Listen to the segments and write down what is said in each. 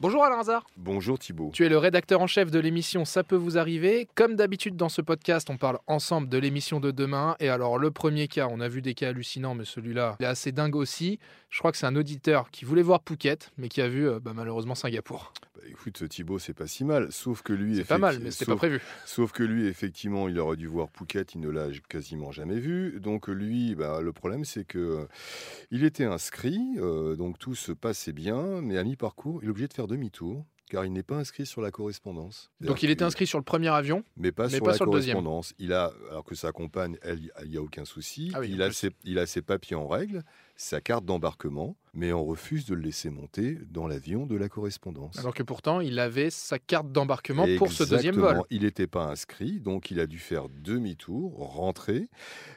Bonjour Alain Hazard. Bonjour Thibault. Tu es le rédacteur en chef de l'émission Ça peut vous arriver. Comme d'habitude dans ce podcast, on parle ensemble de l'émission de demain. Et alors le premier cas, on a vu des cas hallucinants, mais celui-là il est assez dingue aussi. Je crois que c'est un auditeur qui voulait voir Phuket, mais qui a vu euh, bah, malheureusement Singapour. Bah, écoute Thibault, c'est pas si mal, sauf que lui... C'est pas mal, mais c'était pas prévu. Sauf que lui, effectivement, il aurait dû voir Phuket, il ne l'a quasiment jamais vu. Donc lui, bah, le problème c'est que euh, il était inscrit, euh, donc tout se passait bien, mais à mi-parcours, il est obligé de faire demi-tour car il n'est pas inscrit sur la correspondance. Donc il était inscrit sur le premier avion, mais pas sur la correspondance. Il a, alors que sa compagne, elle, il n'y a aucun souci. Ah il, a ses, il a ses papiers en règle, sa carte d'embarquement, mais on refuse de le laisser monter dans l'avion de la correspondance. Alors que pourtant, il avait sa carte d'embarquement pour ce deuxième vol. Il n'était pas inscrit, donc il a dû faire demi-tour, rentrer.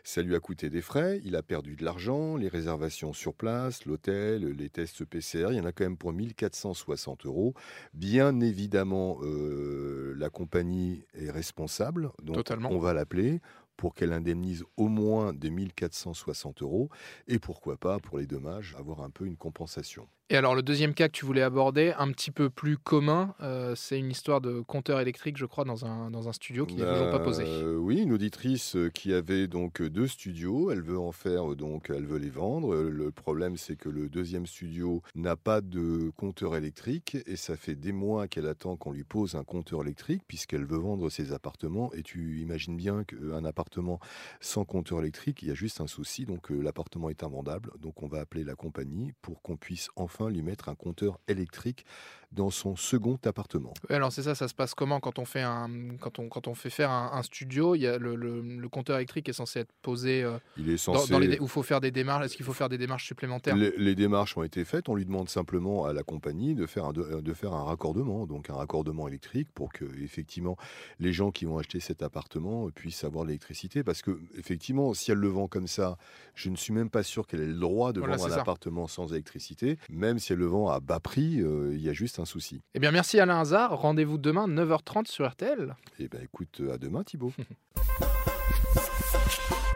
Ça lui a coûté des frais, il a perdu de l'argent, les réservations sur place, l'hôtel, les tests PCR, il y en a quand même pour 1460 euros. Bien évidemment, euh, la compagnie est responsable, donc Totalement. on va l'appeler pour qu'elle indemnise au moins des 1460 euros et pourquoi pas pour les dommages avoir un peu une compensation. Et alors, le deuxième cas que tu voulais aborder, un petit peu plus commun, euh, c'est une histoire de compteur électrique, je crois, dans un, dans un studio qui n'est pas posé. Euh, oui, une auditrice euh, qui avait donc deux studios, elle veut en faire, donc elle veut les vendre. Le problème, c'est que le deuxième studio n'a pas de compteur électrique et ça fait des mois qu'elle attend qu'on lui pose un compteur électrique puisqu'elle veut vendre ses appartements. Et tu imagines bien qu'un appartement sans compteur électrique, il y a juste un souci, donc l'appartement est invendable. Donc on va appeler la compagnie pour qu'on puisse enfin lui mettre un compteur électrique dans son second appartement. alors c'est ça, ça se passe comment quand on fait, un, quand on, quand on fait faire un, studio? Il y a le, le, compteur électrique est censé être posé euh, il est censé... dans, les, où il faut faire des démarches. Est-ce qu'il faut faire des démarches supplémentaires? Les, démarches ont été faites. On lui demande simplement à la compagnie de faire un, de, faire un raccordement, donc un raccordement électrique pour que effectivement les gens qui vont acheter cet appartement puissent avoir l'électricité. Parce que effectivement, si elle le vend comme ça, je ne suis même pas sûr qu'elle ait le droit de vendre un appartement sans électricité même si elle le vend à bas prix, euh, il y a juste un souci. Eh bien, merci Alain Hazard. Rendez-vous demain 9h30 sur RTL. Eh bien, écoute, euh, à demain Thibaut.